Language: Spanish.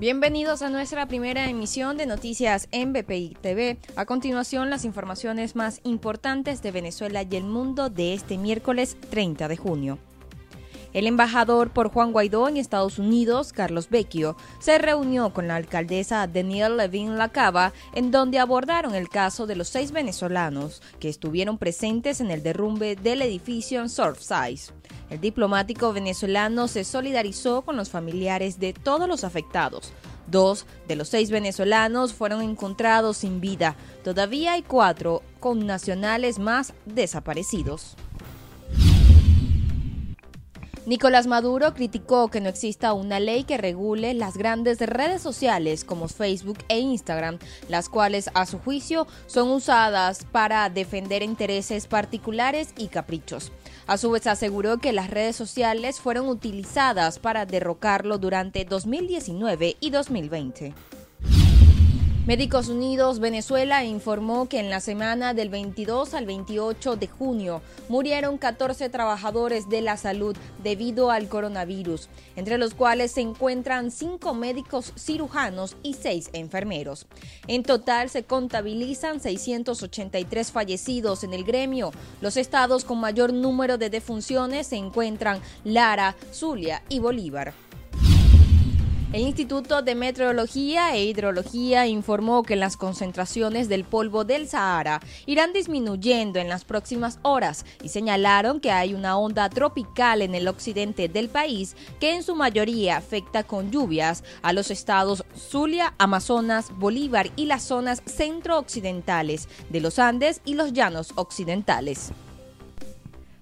Bienvenidos a nuestra primera emisión de noticias en BPI TV. A continuación, las informaciones más importantes de Venezuela y el mundo de este miércoles 30 de junio. El embajador por Juan Guaidó en Estados Unidos, Carlos Vecchio, se reunió con la alcaldesa Danielle Levin Lacava, en donde abordaron el caso de los seis venezolanos que estuvieron presentes en el derrumbe del edificio en Surfside. El diplomático venezolano se solidarizó con los familiares de todos los afectados. Dos de los seis venezolanos fueron encontrados sin vida. Todavía hay cuatro con nacionales más desaparecidos. Nicolás Maduro criticó que no exista una ley que regule las grandes redes sociales como Facebook e Instagram, las cuales a su juicio son usadas para defender intereses particulares y caprichos. A su vez aseguró que las redes sociales fueron utilizadas para derrocarlo durante 2019 y 2020. Médicos Unidos Venezuela informó que en la semana del 22 al 28 de junio murieron 14 trabajadores de la salud debido al coronavirus, entre los cuales se encuentran 5 médicos cirujanos y 6 enfermeros. En total se contabilizan 683 fallecidos en el gremio. Los estados con mayor número de defunciones se encuentran Lara, Zulia y Bolívar. El Instituto de Meteorología e Hidrología informó que las concentraciones del polvo del Sahara irán disminuyendo en las próximas horas y señalaron que hay una onda tropical en el occidente del país que en su mayoría afecta con lluvias a los estados Zulia, Amazonas, Bolívar y las zonas centro-occidentales de los Andes y los llanos occidentales.